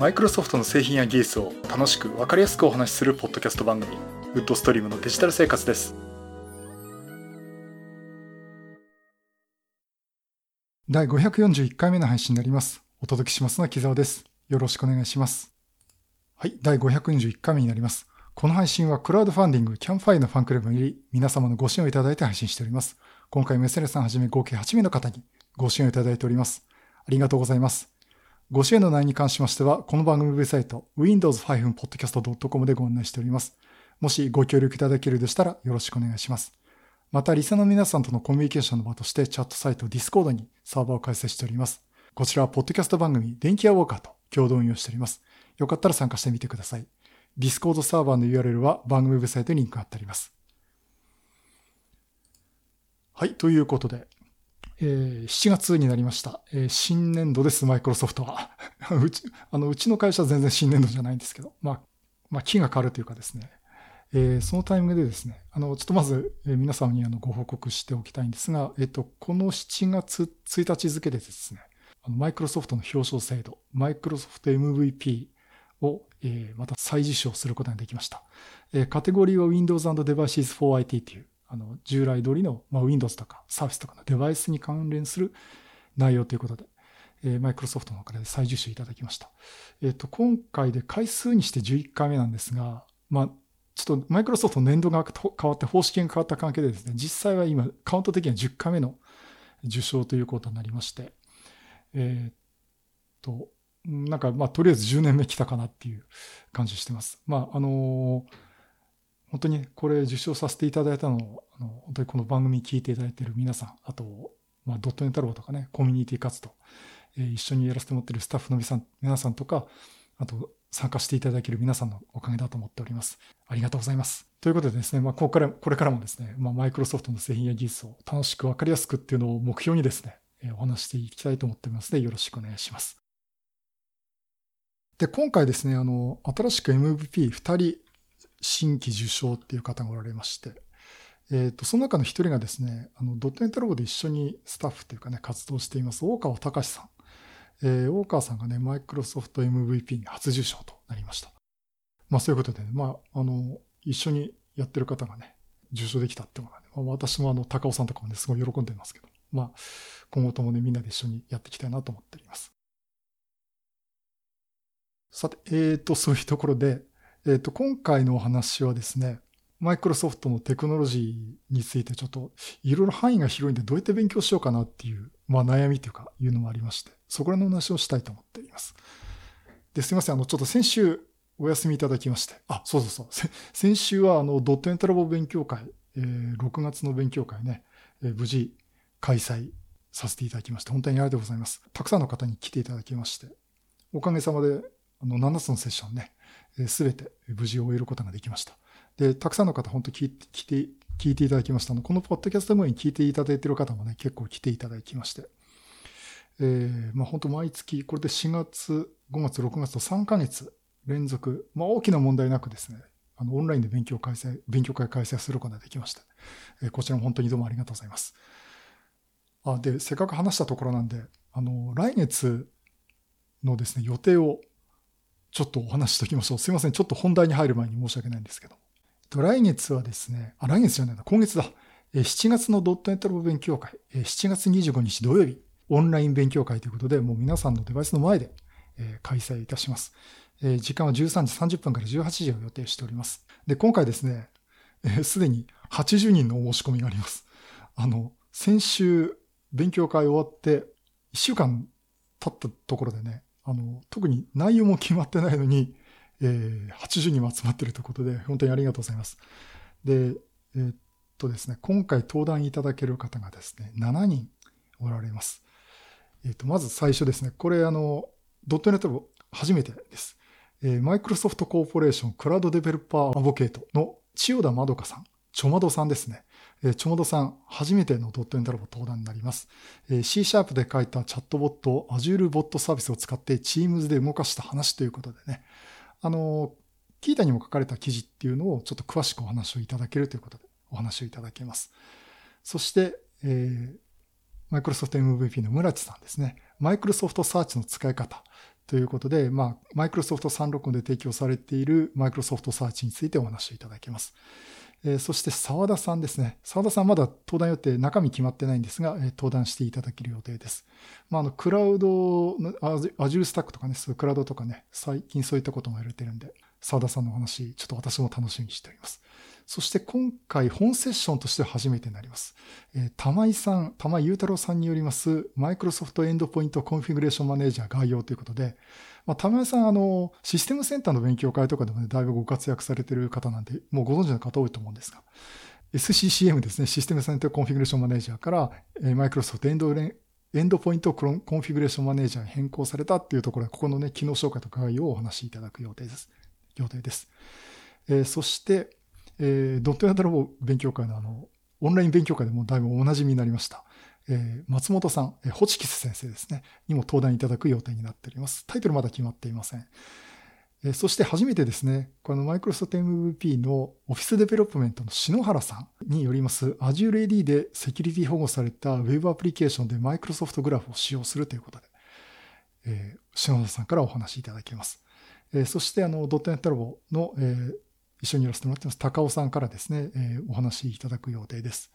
マイクロソフトの製品や技術を楽しく分かりやすくお話しするポッドキャスト番組ウッドストリームのデジタル生活です。第541回目の配信になります。お届けしますのは木澤です。よろしくお願いします。はい第541回目になります。この配信はクラウドファンディングキャンファイのファンクラブにより皆様のご支援をいただいて配信しております。今回メセレさんはじめ合計8名の方にご支援をいただいております。ありがとうございます。ご支援の内容に関しましては、この番組ウェブサイト、windows-podcast.com でご案内しております。もしご協力いただけるでしたらよろしくお願いします。また、リサの皆さんとのコミュニケーションの場としてチャットサイト Discord にサーバーを開設しております。こちらはポッドキャスト番組、電気屋ウォーカーと共同運用しております。よかったら参加してみてください。Discord サーバーの URL は番組ウェブサイトにリンクが貼ってあります。はい、ということで、えー、7月になりました。えー、新年度です、マイクロソフトは。うち、あの、うちの会社は全然新年度じゃないんですけど、まあ、まあ、気が変わるというかですね、えー、そのタイミングでですね、あの、ちょっとまず、え、皆様にあのご報告しておきたいんですが、えっ、と、この7月1日付でですね、マイクロソフトの表彰制度、マイクロソフト MVP を、えー、また再受賞することができました。えー、カテゴリーは Windows and Devices for IT という、あの、従来通りの、まあ、Windows とか Surface とかのデバイスに関連する内容ということで、えー、マイクロソフトの方から再受賞いただきました。えっ、ー、と、今回で回数にして11回目なんですが、まあ、ちょっとマイクロソフトの年度が変わって方式が変わった関係でですね、実際は今、カウント的には10回目の受賞ということになりまして、えっ、と、なんか、まあ、とりあえず10年目来たかなっていう感じしてます。まあ、あのー本当にこれ受賞させていただいたのを、あの本当にこの番組聞いていただいている皆さん、あと、まあ、ドットネタローとかね、コミュニティ活動、えー、一緒にやらせてもらっているスタッフの皆さん皆さんとか、あと、参加していただける皆さんのおかげだと思っております。ありがとうございます。ということでですね、まあ、ここから、これからもですね、まあ、マイクロソフトの製品や技術を楽しくわかりやすくっていうのを目標にですね、えー、お話していきたいと思っておりますので、よろしくお願いします。で、今回ですね、あの、新しく MVP2 人新規受賞っていう方がおられまして、えっ、ー、と、その中の一人がですね、あの、ドットネットラボで一緒にスタッフというかね、活動しています、大川隆さん。えー、大川さんがね、マイクロソフト MVP に初受賞となりました。まあそういうことで、ね、まあ、あの、一緒にやってる方がね、受賞できたってことはね、まあ、私もあの、高尾さんとかもね、すごい喜んでますけど、まあ、今後ともね、みんなで一緒にやっていきたいなと思っております。さて、えっ、ー、と、そういうところで、えっ、ー、と、今回のお話はですね、マイクロソフトのテクノロジーについてちょっといろいろ範囲が広いんでどうやって勉強しようかなっていう、まあ悩みというかいうのもありまして、そこらの話をしたいと思っています。で、すいません。あの、ちょっと先週お休みいただきまして、あ、そうそうそう。先週はあの、ドットエントラボ勉強会、えー、6月の勉強会ね、えー、無事開催させていただきまして、本当にありがとうございます。たくさんの方に来ていただきまして、おかげさまで、あの、7つのセッションね、すべて無事終えることができました。で、たくさんの方、本当聞いて、聞いて、聞いていただきましたの。このポッドキャストもに聞いていただいている方もね、結構来ていただきまして。えー、まあ本当毎月、これで4月、5月、6月と3ヶ月連続、まあ大きな問題なくですね、あの、オンラインで勉強開催、勉強会開催することができました。えー、こちらも本当にどうもありがとうございます。あ、で、せっかく話したところなんで、あの、来月のですね、予定をちょっとお話ししておきましょう。すいません。ちょっと本題に入る前に申し訳ないんですけど。来月はですね、あ、来月じゃないな、今月だ。7月のドットネットラボ勉強会、7月25日土曜日、オンライン勉強会ということで、もう皆さんのデバイスの前で開催いたします。時間は13時30分から18時を予定しております。で、今回ですね、すでに80人のお申し込みがあります。あの、先週勉強会終わって1週間経ったところでね、あの、特に内容も決まってないのに、えー、80人も集まってるということで、本当にありがとうございます。で、えー、っとですね、今回登壇いただける方がですね、7人おられます。えー、っと、まず最初ですね、これあの、ドットネット初めてです。えー、マイクロソフトコーポレーションクラウドデベロッパーアボケートの千代田まどかさん、ちょまどさんですね。え、ちょもどさん、初めてのドットエンドラボ登壇になります。えー、C シャープで書いたチャットボットを Azure ボットサービスを使って Teams で動かした話ということでね、あの、キータにも書かれた記事っていうのをちょっと詳しくお話をいただけるということでお話をいただけます。そして、えー、マイクロソフト MVP の村地さんですね。マイクロソフトサーチの使い方ということで、まあ、マイクロソフト365で提供されているマイクロソフトサーチについてお話しいただきます。えー、そして澤田さんですね。澤田さんまだ登壇予定、中身決まってないんですが、えー、登壇していただける予定です。まあ、あの、クラウドの、 Azure Stack とかね、そういうクラウドとかね、最近そういったこともやれてるんで、澤田さんのお話、ちょっと私も楽しみにしております。そして今回本セッションとして初めてになります。えー、玉井さん、玉井雄太郎さんによります、 Microsoft Endpoint Configuration Manager 概要ということで、まあ、玉井さん、あの、システムセンターの勉強会とかでもね、だいぶご活躍されてる方なんで、もうご存知の方多いと思うんですが、SCCM ですね、 System Center Configuration Manager から、マイクロソフトエンドレ Endpoint Configuration Manager に変更されたっていうところで、ここのね、機能紹介と概要をお話しいただく予定です。予定です。えー、そして、えー、.NET ラボ勉強会のあの、オンライン勉強会でもだいぶお馴染みになりました。え、松本さん、え、ホチキス先生ですね、にも登壇いただく予定になっております。タイトルまだ決まっていません。え、そして初めてですね、このマイクロソフト MVP の Office Development の篠原さんによります Azure AD でセキュリティ保護された Web アプリケーションで Microsoft Graph を使用するということで、え、篠原さんからお話いただきます。え、そしてあの、ドットネットラボの、え、一緒にやらせてもらってます、高尾さんからですね、え、お話いただく予定です。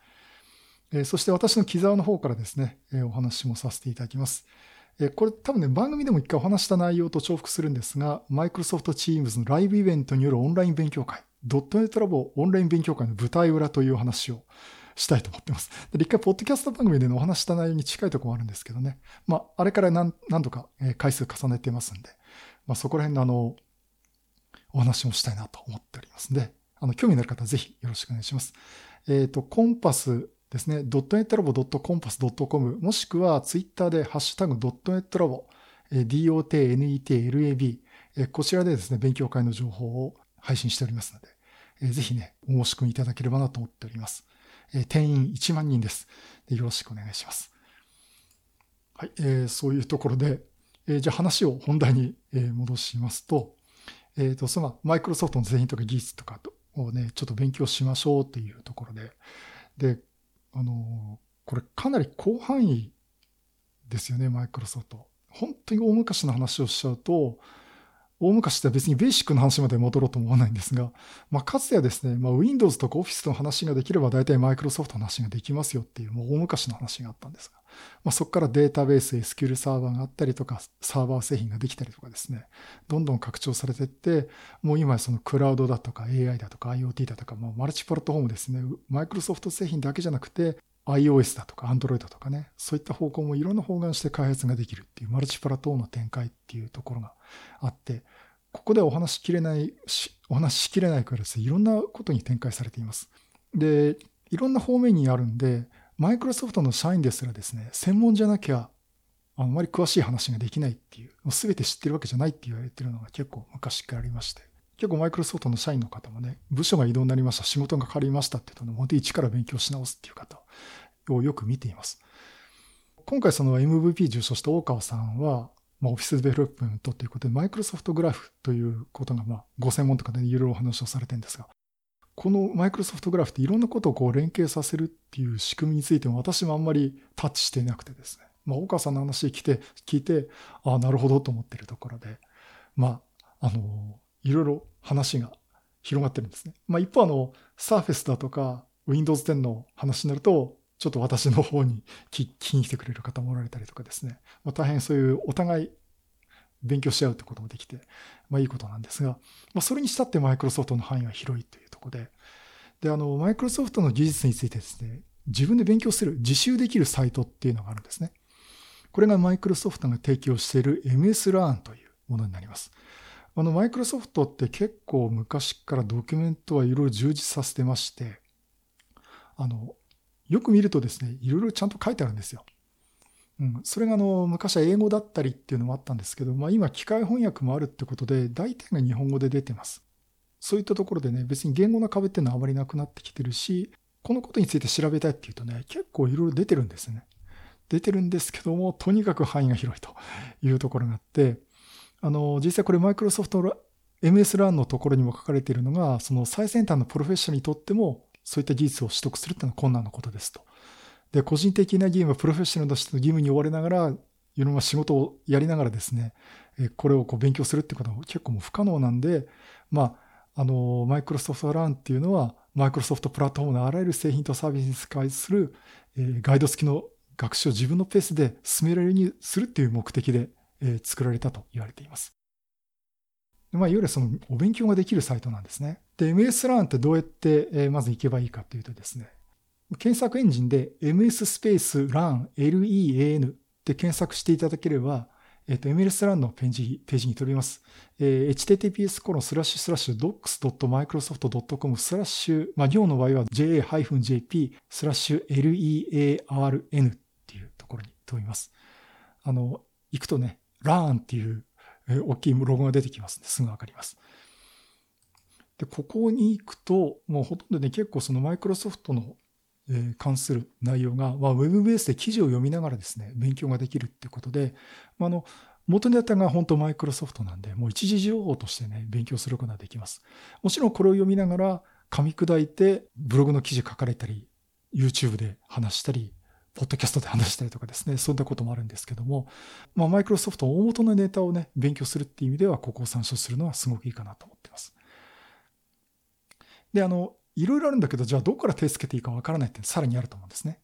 え、そして私の木沢の方からですね、え、お話もさせていただきます。え、これ多分ね、番組でも一回お話した内容と重複するんですが、Microsoft Teams のライブイベントによるオンライン勉強会、ドットネットラボオンライン勉強会の舞台裏という話をしたいと思ってます。で、一回、ポッドキャスト番組でのお話した内容に近いところもあるんですけどね。まあ、あれから何何度か回数重ねてますんで、まあ、そこら辺のあの、お話もしたいなと思っておりますので、あの、興味のある方はぜひよろしくお願いします。えっ、ー、と、コンパスですね、ドットネットラボ .compass.com もしくはツイッターでハッシュタグドットネットラボ DOTNETLAB こちらでですね、勉強会の情報を配信しておりますので、ぜひね、お申し込みいただければなと思っております。定員1万人です。よろしくお願いします。はい、えー、そういうところで、えー、じゃあ話を本題に戻しますと、えっ、ー、と、そのマイクロソフトの製品とか技術とかをね、ちょっと勉強しましょうっていうところで、で、あの、これかなり広範囲ですよね、マイクロソフト。本当に大昔の話をしちゃうと、大昔って別にベーシックの話まで戻ろうと思わないんですが、まあ、かつてはですね、まあ、Windows とか Office の話ができれば大体マイクロソフトの話ができますよっていう、もう大昔の話があったんですが、まあ、そこからデータベース、SQL サーバーがあったりとか、サーバー製品ができたりとかですね、どんどん拡張されていって、もう今そのクラウドだとか AI だとか IoT だとか、もうマルチプラットフォームですね、マイクロソフト製品だけじゃなくて、iOS だとか Android とかね、そういった方向もいろんな方眼して開発ができるっていうマルチプラットフォームの展開っていうところがあって、ここではお話しきれない、お話しきれないからですね、いろんなことに展開されています。で、いろんな方面にあるんで、マイクロソフトの社員ですらですね、専門じゃなきゃあんまり詳しい話ができないっていう、すべて知ってるわけじゃないって言われてるのが結構昔からありまして。結構マイクロソフトの社員の方もね、部署が異動になりました、仕事が変わりましたって言うと、本当に一から勉強し直すっていう方をよく見ています。今回その MVP 受賞した大川さんは、まあ、 Office Development ということで、 Microsoft Graph ということが、まあ、ご専門とかでいろいろお話をされてるんですが、この Microsoft Graph っていろんなことをこう連携させるっていう仕組みについても私もあんまりタッチしていなくてですね、まあ、大川さんの話聞いて、聞いて、ああ、なるほどと思ってるところで、まあ、あの、いろいろ話が広がってるんですね。まあ、一方、あの、サーフェスだとか、Windows 10の話になると、ちょっと私の方に聞きに来てくれる方もおられたりとかですね、まあ、大変そういうお互い勉強し合うってこともできて、まあいいことなんですが、まあそれにしたってマイクロソフトの範囲は広いというこで、で、あの、マイクロソフトの技術についてですね、自分で勉強する、自習できるサイトっていうのがあるんですね。これがマイクロソフトが提供している MS Learn というものになります。あの、マイクロソフトって結構昔からドキュメントはいろいろ充実させてまして、あの、よく見るとですね、いろいろちゃんと書いてあるんですよ。うん、それがあの昔は英語だったりっていうのもあったんですけど、まあ、今機械翻訳もあるってことで大体が日本語で出てます。そういったところでね別に言語の壁っていうのはあまりなくなってきてるしこのことについて調べたいっていうとね結構いろいろ出てるんですね。出てるんですけどもとにかく範囲が広いというところがあってあの実際これマイクロソフト MS ランのところにも書かれているのがその最先端のプロフェッショナルにとってもそういった技術を取得するっていうのは困難なことですと。で、個人的な義務、プロフェッショナルとしての義務に追われながら、いろんな仕事をやりながらですね、これをこう勉強するってことは結構もう不可能なんで、まあ、あの、マイクロソフトランっていうのは、マイクロソフトプラットフォームのあらゆる製品とサービスに対する、えガイド付きの学習を自分のペースで進められるようにするっていう目的で、え作られたと言われています。まあ、いわゆるそのお勉強ができるサイトなんですね。で、MS ランってどうやって、えまず行けばいいかというとですね、検索エンジンで MS スペース LAN、LEAN って検索していただければ、えっ、ー、と、MLS ランのページページに飛びます。えー、https コロンスラッシュスラッシュ docs.microsoft.com スラッシュ、まあ、行の場合は ja-jp スラッシュ learn っていうところに飛びます。あの、行くとね、LAN っていう、えー、大きいロゴが出てきますですぐわかります。で、ここに行くと、もうほとんどね、結構そのマイクロソフトの関する内容が、まあ、ウェブベースで記事を読みながらですね、勉強ができるってことで、まあ、あの、元ネタが本当マイクロソフトなんで、もう一時情報としてね、勉強することができます。もちろんこれを読みながら噛み砕いてブログの記事書かれたり、YouTube で話したり、ポッドキャストで話したりとかですね、そういったこともあるんですけども、まあ、マイクロソフト大元のネタをね、勉強するっていう意味では、ここを参照するのはすごくいいかなと思っています。で、あの、いろいろあるんだけど、じゃあどこから手をつけていいかわからないってさらにあると思うんですね。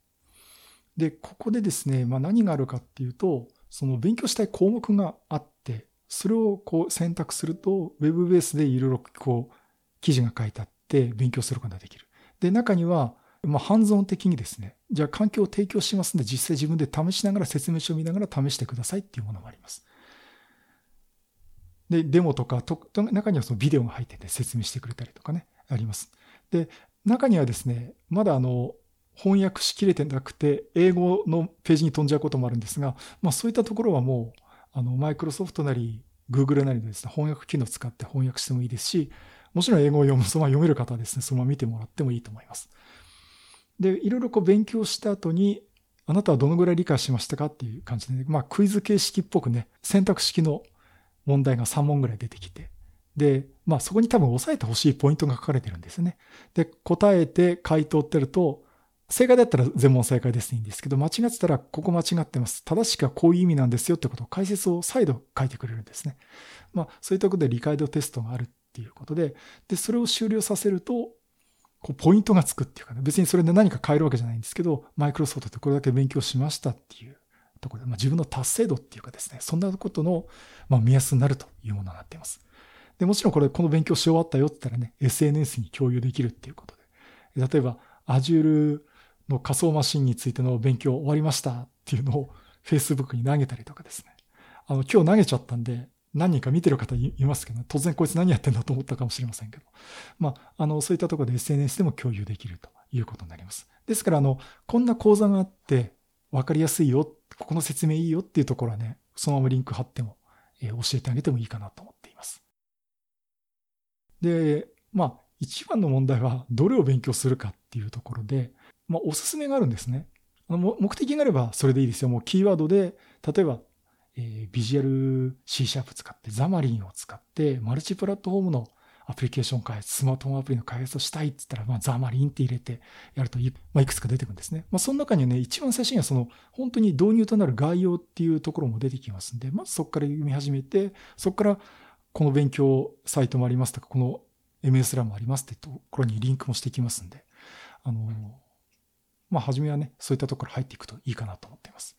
で、ここでですね、まあ、何があるかっていうと、その勉強したい項目があって、それをこう選択すると、ウェブベースでいろいろこう記事が書いてあって勉強することができる。で、中には、まあ、ハンズオン的にですね、じゃあ環境を提供しますんで、実際自分で試しながら説明書を見ながら試してくださいっていうものもあります。で、デモとか、と中にはそのビデオが入ってて説明してくれたりとかね、あります。で、中にはですね、まだあの、翻訳しきれてなくて、英語のページに飛んじゃうこともあるんですが、まあそういったところはもう、あの、マイクロソフトなり、グーグルなりのですね、翻訳機能を使って翻訳してもいいですし、もちろん英語を読む、そのまま読める方はですね、そのまま見てもらってもいいと思います。で、いろいろこう勉強した後に、あなたはどのぐらい理解しましたかっていう感じで、ね、まあクイズ形式っぽくね、選択式の問題が3問ぐらい出てきて、で、まあそこに多分押さえてほしいポイントが書かれてるんですね。で、答えて回答ってると、正解だったら全問正解ですいいんですけど、間違ってたらここ間違ってます。正しくはこういう意味なんですよってことを解説を再度書いてくれるんですね。まあそういったことで理解度テストがあるっていうことで、で、それを終了させると、こうポイントがつくっていうかね、別にそれで何か変えるわけじゃないんですけど、マイクロソフトってこれだけ勉強しましたっていうところで、まあ、自分の達成度っていうかですね、そんなことの、まあ、目安になるというものになっています。で、もちろんこれ、この勉強し終わったよって言ったらね、SNS に共有できるっていうことで。例えば、Azure の仮想マシンについての勉強終わりましたっていうのを Facebook に投げたりとかですね。あの、今日投げちゃったんで、何人か見てる方いますけど、ね突然こいつ何やってんだと思ったかもしれませんけど。まあ、あの、そういったところで SNS でも共有できるということになります。ですから、あの、こんな講座があって、わかりやすいよ、ここの説明いいよっていうところはね、そのままリンク貼っても、えー、教えてあげてもいいかなと思って。で、まあ、一番の問題はどれを勉強するかっていうところで、まあ、おすすめがあるんですね。あの目的があればそれでいいですよ。もうキーワードで、例えば、えー、ビジュアル C シャープ使って、ザマリンを使って、マルチプラットフォームのアプリケーション開発、スマートフォンアプリの開発をしたいって言ったら、まあ、ザマリンって入れてやるとい,、まあ、いくつか出てくるんですね。まあ、その中にはね、一番最初にはその、本当に導入となる概要っていうところも出てきますんで、まずそこから読み始めて、そこからこの勉強サイトもありますとか、この MS ラもありますってところにリンクもしてきますんで、あの、まあ、初めはね、そういったところ入っていくといいかなと思っています。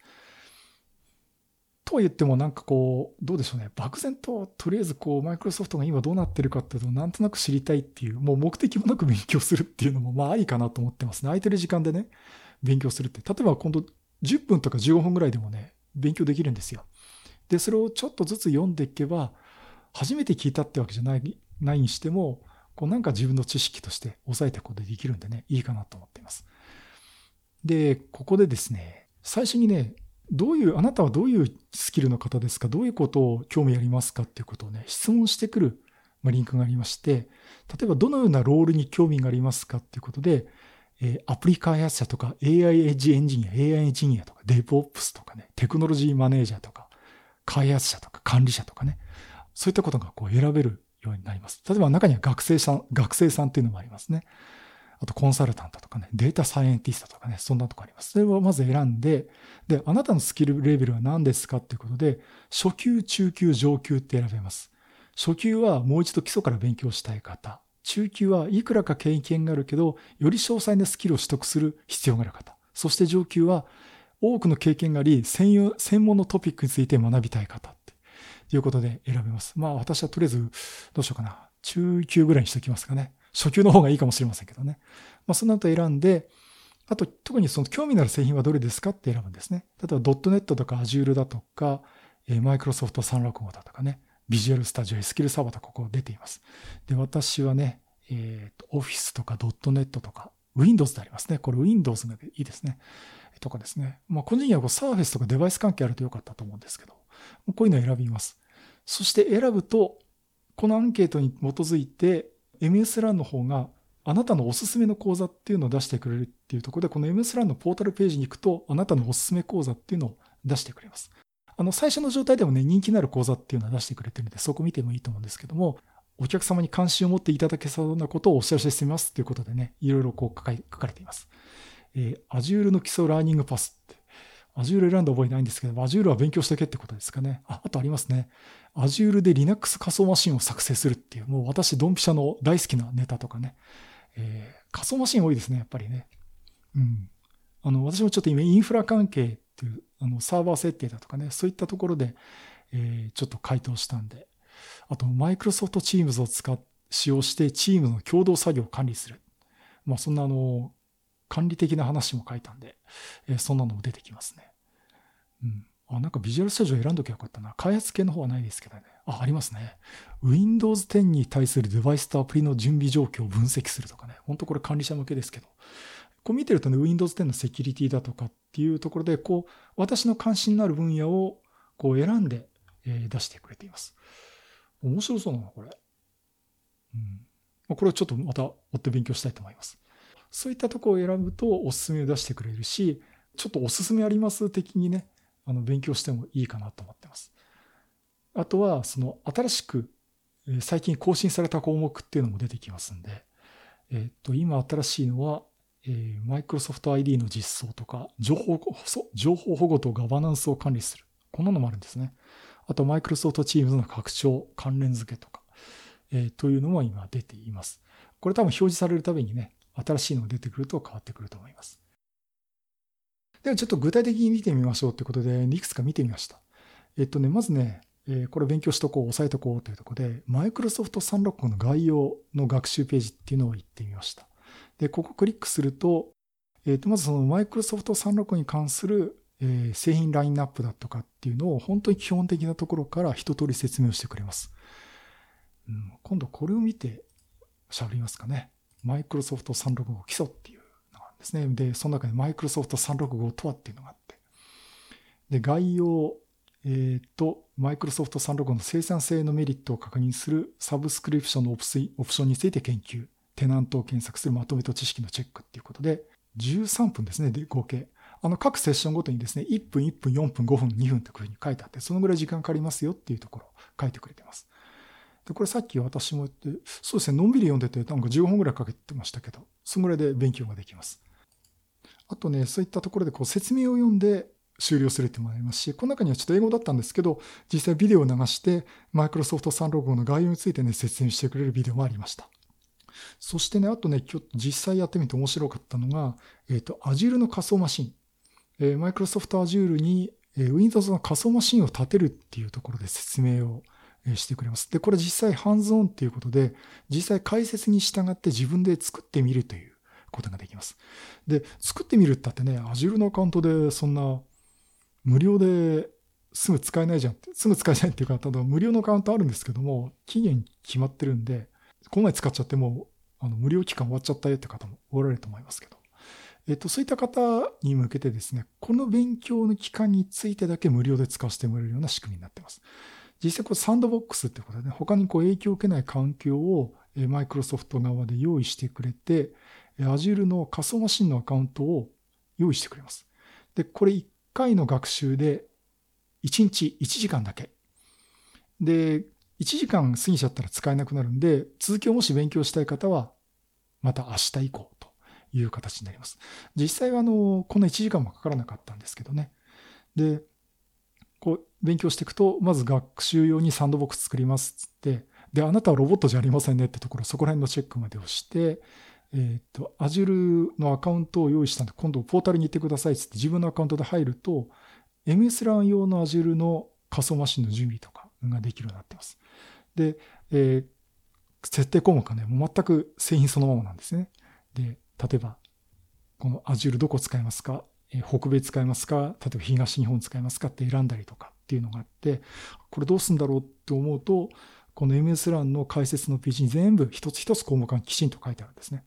とは言ってもなんかこう、どうでしょうね。漠然と、とりあえずこう、マイクロソフトが今どうなってるかっていうのをなんとなく知りたいっていう、もう目的もなく勉強するっていうのも、まあありかなと思ってますね。空いてる時間でね、勉強するって。例えば今度10分とか15分ぐらいでもね、勉強できるんですよ。で、それをちょっとずつ読んでいけば、初めて聞いたってわけじゃない、ないにしても、こうなんか自分の知識として抑えていくことでできるんでね、いいかなと思っています。で、ここでですね、最初にね、どういう、あなたはどういうスキルの方ですか？どういうことを興味ありますかっていうことをね、質問してくるリンクがありまして、例えばどのようなロールに興味がありますかっていうことで、えアプリ開発者とか AI エッジエンジニア、AI エンジニアとか DevOps とかね、テクノロジーマネージャーとか、開発者とか管理者とかね、そういったことがこう選べるようになります。例えば中には学生さん、学生さんっていうのもありますね。あとコンサルタントとかね、データサイエンティストとかね、そんなとこあります。それをまず選んで、で、あなたのスキルレベルは何ですかっていうことで、初級、中級、上級って選べます。初級はもう一度基礎から勉強したい方。中級はいくらか経験があるけど、より詳細なスキルを取得する必要がある方。そして上級は多くの経験があり、専用専門のトピックについて学びたい方っていうことで選べます。まあ私はとりあえず、どうしようかな。中級ぐらいにしておきますかね。初級の方がいいかもしれませんけどね。まあその後選んで、あと特にその興味のある製品はどれですかって選ぶんですね。例えば .NET とか Azure だとか、マイクロソフト365だとかね、ビジュアルスタジオ、スキルサーバーとここ出ています。で、私はね、えっ、ー、と、Office とか .NET とか、Windows でありますね。これ Windows でいいですね。とかですね。まあ、個人にはこう Surface とかデバイス関係あるとよかったと思うんですけど、こういうのを選びます。そして選ぶと、このアンケートに基づいて、MS-LAN の方があなたのおすすめの講座っていうのを出してくれるっていうところで、この MS-LAN のポータルページに行くと、あなたのおすすめ講座っていうのを出してくれます。あの、最初の状態でもね、人気のある講座っていうのは出してくれてるので、そこ見てもいいと思うんですけども、お客様に関心を持っていただけそうなことをお知らせしてみますということでね、いろいろこう書かれています。えー、Azure の基礎ラーニングパスって。Azure 選んだ覚えないんですけど、Azure は勉強しとけってことですかね。あ、あとありますね。Azure で Linux 仮想マシンを作成するっていう、もう私、ドンピシャの大好きなネタとかね。えー、仮想マシン多いですね、やっぱりね。うん。あの、私もちょっと今、インフラ関係っていう、あの、サーバー設定だとかね、そういったところで、えー、ちょっと回答したんで、あと、マイクロソフトチームズを使っ、使用してチームの共同作業を管理する。まあ、そんなあの、管理的な話も書いたんで、えー、そんなのも出てきますね。うん。あ、なんかビジュアルスタジオ選んどきゃよかったな。開発系の方はないですけどね。あ、ありますね。Windows 10に対するデバイスとアプリの準備状況を分析するとかね。ほんとこれ管理者向けですけど。こう見てるとね、Windows 10のセキュリティだとかっていうところで、こう、私の関心のある分野をこう選んで、え、出してくれています。面白そうなの、これ。うん。これをちょっとまた追って勉強したいと思います。そういったとこを選ぶとおすすめを出してくれるし、ちょっとおすすめあります的にね、あの、勉強してもいいかなと思ってます。あとは、その、新しく、最近更新された項目っていうのも出てきますんで、えっと、今新しいのは、えー、マイクロソフト ID の実装とか、情報、情報保護とガバナンスを管理する。こんなのもあるんですね。あと、マイクロソフトチームズの拡張、関連付けとか、えー、というのも今出ています。これ多分表示されるたびにね、新しいのが出てくると変わってくると思います。ではちょっと具体的に見てみましょうということで、いくつか見てみました。えっとね、まずね、えこれ勉強しとこう、押さえとこうというところで、マイクロソフト365の概要の学習ページっていうのを言ってみました。で、ここクリックすると、えっと、まずそのマイクロソフト365に関する、え製品ラインナップだとかっていうのを本当に基本的なところから一通り説明をしてくれます。うん、今度これを見て喋りますかね。マイクロソフト365基礎っていうのがあるんですね。で、その中でマイクロソフト365とはっていうのがあって。で、概要、えっ、と、マイクロソフト365の生産性のメリットを確認するサブスクリプションのオプションについて研究。テナントを検索するまとめと知識のチェックっていうことで、13分ですね、で合計。あの、各セッションごとにですね、1分、1分、4分、5分、2分っていうふうに書いてあって、そのぐらい時間かかりますよっていうところを書いてくれてます。で、これさっき私も言って、そうですね、のんびり読んでて、なんか15分ぐらいかけてましたけど、そのぐらいで勉強ができます。あとね、そういったところでこう説明を読んで終了するってもありますし、この中にはちょっと英語だったんですけど、実際ビデオを流して、マイクロソフト365の概要についてね、説明してくれるビデオもありました。そしてね、あとね、今日実際やってみて面白かったのが、えっ、ー、と、Azure の仮想マシン。え、マイクロソフト Azure に、えー、Windows の仮想マシンを立てるっていうところで説明をしてくれます。で、これ実際ハンズオンっていうことで、実際解説に従って自分で作ってみるということができます。で、作ってみるったってね、Azure のアカウントでそんな無料ですぐ使えないじゃんって、すぐ使えないっていうか、ただ無料のアカウントあるんですけども、期限決まってるんで、この前使っちゃっても、あの無料期間終わっちゃったよって方もおられると思いますけど。えっと、そういった方に向けてですね、この勉強の期間についてだけ無料で使わせてもらえるような仕組みになってます。実際これサンドボックスってことでね、他にこう影響を受けない環境をマイクロソフト側で用意してくれて、Azure の仮想マシンのアカウントを用意してくれます。で、これ1回の学習で1日1時間だけ。で、1時間過ぎちゃったら使えなくなるんで、続きをもし勉強したい方は、また明日以降という形になります。実際はあの、こんな1時間もかからなかったんですけどね。で、こう、勉強していくと、まず学習用にサンドボックス作りますっって、で、あなたはロボットじゃありませんねってところ、そこら辺のチェックまでをして、えっ、ー、と、Azure のアカウントを用意したんで、今度ポータルに行ってくださいっつって自分のアカウントで入ると、MS-LAN 用の Azure の仮想マシンの準備とかができるようになってます。で、えー、設定項目がね、もう全く製品そのままなんですね。で、例えば、この Azure どこ使いますか、北米使いますか？例えば東日本使いますかって選んだりとかっていうのがあって、これどうすんだろうって思うと、この MS-LAN の解説のページに全部一つ一つ項目がきちんと書いてあるんですね。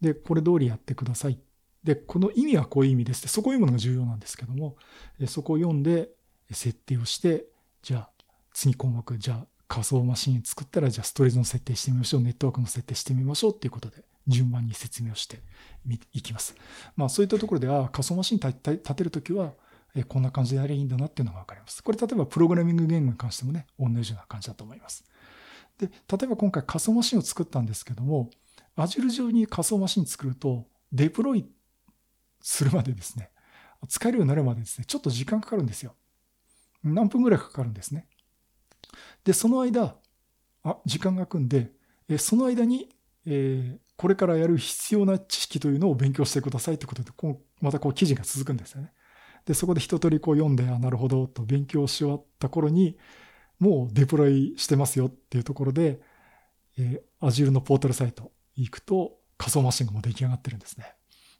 で、これ通りやってください。で、この意味はこういう意味ですって、そこを読むのが重要なんですけども、そこを読んで設定をして、じゃあ次項目、じゃあ仮想マシン作ったら、じゃあストレージの設定してみましょう、ネットワークの設定してみましょうっていうことで、順番に説明をしていきます。まあそういったところで、ああ、仮想マシン立てるときは、こんな感じでやればいいんだなっていうのがわかります。これ例えばプログラミング言語に関してもね、同じような感じだと思います。で、例えば今回仮想マシンを作ったんですけども、Azure 上に仮想マシン作ると、デプロイするまでですね、使えるようになるまでですね、ちょっと時間かかるんですよ。何分ぐらいかかるんですね。で、その間、あ、時間が空くんで、その間に、えー、これからやる必要な知識というのを勉強してくださいってことで、こうまたこう記事が続くんですよね。で、そこで一通りこう読んで、あ、なるほど、と勉強し終わった頃に、もうデプロイしてますよっていうところで、えー、Azure のポータルサイト行くと仮想マシンがもう出来上がってるんですね。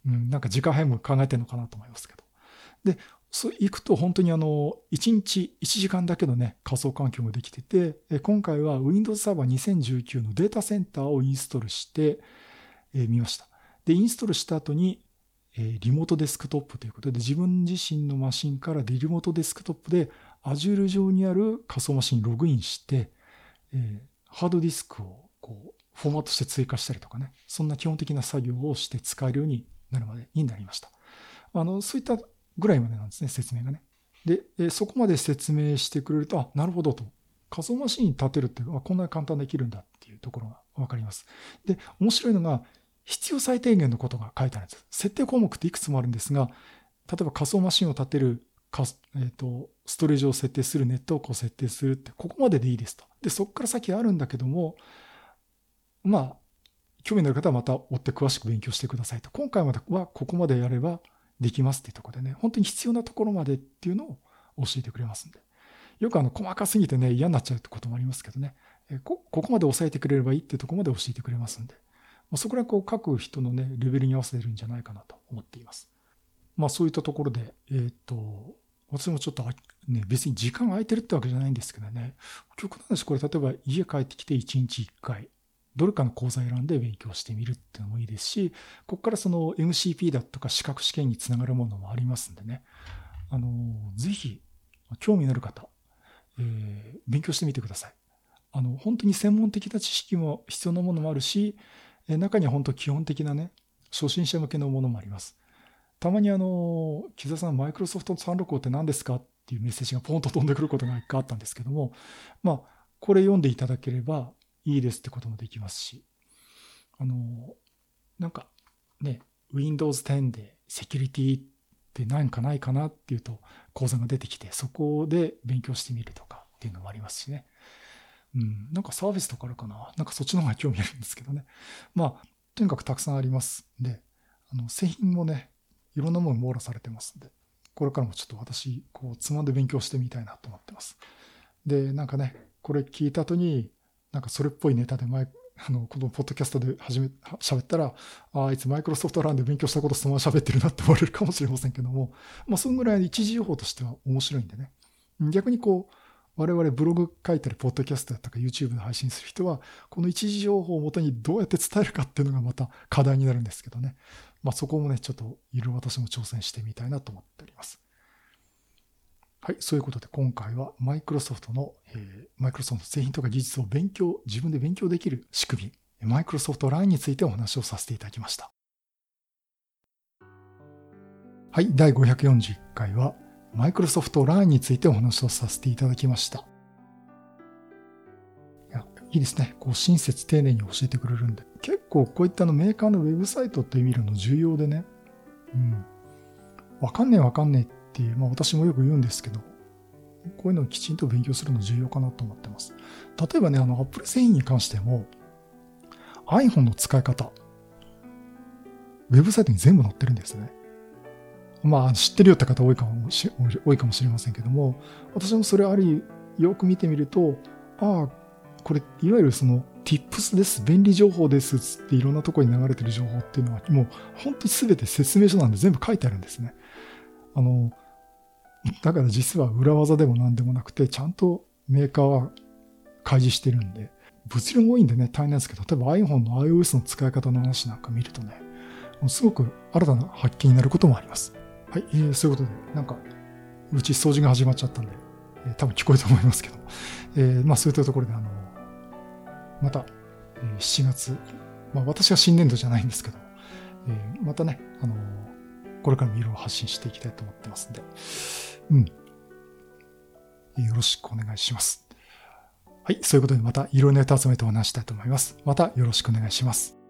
うん、なんか時間配分考えてるのかなと思いますけど。で、そう行くと本当にあの、1日1時間だけのね、仮想環境もできてて、今回は Windows Server 2019のデータセンターをインストールしてみました。で、インストールした後に、リモートデスクトップということで、自分自身のマシンからリモートデスクトップで Azure 上にある仮想マシンにログインして、ハードディスクをこうフォーマットして追加したりとかね、そんな基本的な作業をして使えるようになるまでになりました。あの、そういったぐらいまでなんですね、説明がね。で、そこまで説明してくれると、あ、なるほどと。仮想マシンに立てるって、あ、こんなに簡単できるんだっていうところがわかります。で、面白いのが、必要最低限のことが書いてあるんです。設定項目っていくつもあるんですが、例えば仮想マシンを立てる、えっ、ー、と、ストレージを設定する、ネットワークを設定するって、ここまででいいですと。で、そこから先あるんだけども、まあ、興味のある方はまた追って詳しく勉強してくださいと。今回まではここまでやればできますっていうところでね、本当に必要なところまでっていうのを教えてくれますんで。よくあの、細かすぎてね、嫌になっちゃうってこともありますけどね、こここまで押さえてくれればいいっていうところまで教えてくれますんで、そこらこう各人のね、レベルに合わせてるんじゃないかなと思っています。まあそういったところで、えっ、ー、と、私もちょっとね、別に時間空いてるってわけじゃないんですけどね、極端なし、これ例えば家帰ってきて1日1回、どれかの講座選んで勉強してみるっていうのもいいですし、ここからその MCP だとか資格試験につながるものもありますんでね、あの、ぜひ、興味のある方、えー、勉強してみてください。あの、本当に専門的な知識も必要なものもあるし、中には本当基本的なね、初心者向けのものもあります。たまにあの、木澤さん、マイクロソフト365って何ですかっていうメッセージがポンと飛んでくることが一回あったんですけども、まあ、これ読んでいただければ、いいですってこともできますし、あの、なんかね、Windows 10でセキュリティって何かないかなっていうと講座が出てきて、そこで勉強してみるとかっていうのもありますしね。うん、なんかサービスとかあるかな？なんかそっちの方が興味あるんですけどね。まあ、とにかくたくさんありますんで、あの、製品もね、いろんなもの網羅されてますんで、これからもちょっと私、こう、つまんで勉強してみたいなと思ってます。で、なんかね、これ聞いた後に、なんかそれっぽいネタで前、あの、このポッドキャストで始め、喋ったら、ああいつマイクロソフトランで勉強したことそのまま喋ってるなって思われるかもしれませんけども、まあ、そんぐらい一時情報としては面白いんでね。逆にこう、我々ブログ書いたり、ポッドキャストだとか YouTube で配信する人は、この一時情報をもとにどうやって伝えるかっていうのがまた課題になるんですけどね。まあそこもね、ちょっといろいろ私も挑戦してみたいなと思っております。はい、そういうことで今回はマイクロソフトの、えー、マイクロソフト製品とか技術を勉強、自分で勉強できる仕組み、マイクロソフト LINE についてお話をさせていただきました。はい、第541回はマイクロソフト LINE についてお話をさせていただきました。いやいいですね。こう親切丁寧に教えてくれるんで。結構こういったのメーカーのウェブサイトって見るの重要でね。うん。わかんねえわかんねえっていう、まあ私もよく言うんですけど、こういうのをきちんと勉強するの重要かなと思ってます。例えばね、あの、Apple 製品に関しても、iPhone の使い方、ウェブサイトに全部載ってるんですね。まあ、知ってるよって方多いかもし多いかもしれませんけども、私もそれあり、よく見てみると、ああ、これ、いわゆるその tips です、便利情報ですっていろんなところに流れてる情報っていうのは、もう本当に全て説明書なんで全部書いてあるんですね。あの、だから実は裏技でも何でもなくて、ちゃんとメーカーは開示してるんで、物量が多いんでね、大変なんですけど、例えば iPhone の iOS の使い方の話なんか見るとね、すごく新たな発見になることもあります。はい、えー、そういうことで、なんか、うち掃除が始まっちゃったんで、えー、多分聞こえると思いますけど、えー、まあそういったところで、あの、また、えー、7月、まあ私は新年度じゃないんですけど、えー、またね、あのこれからも色を発信していきたいと思ってますんで、うん。よろしくお願いします。はい。そういうことでまたいろいろネタ集めてお話したいと思います。またよろしくお願いします。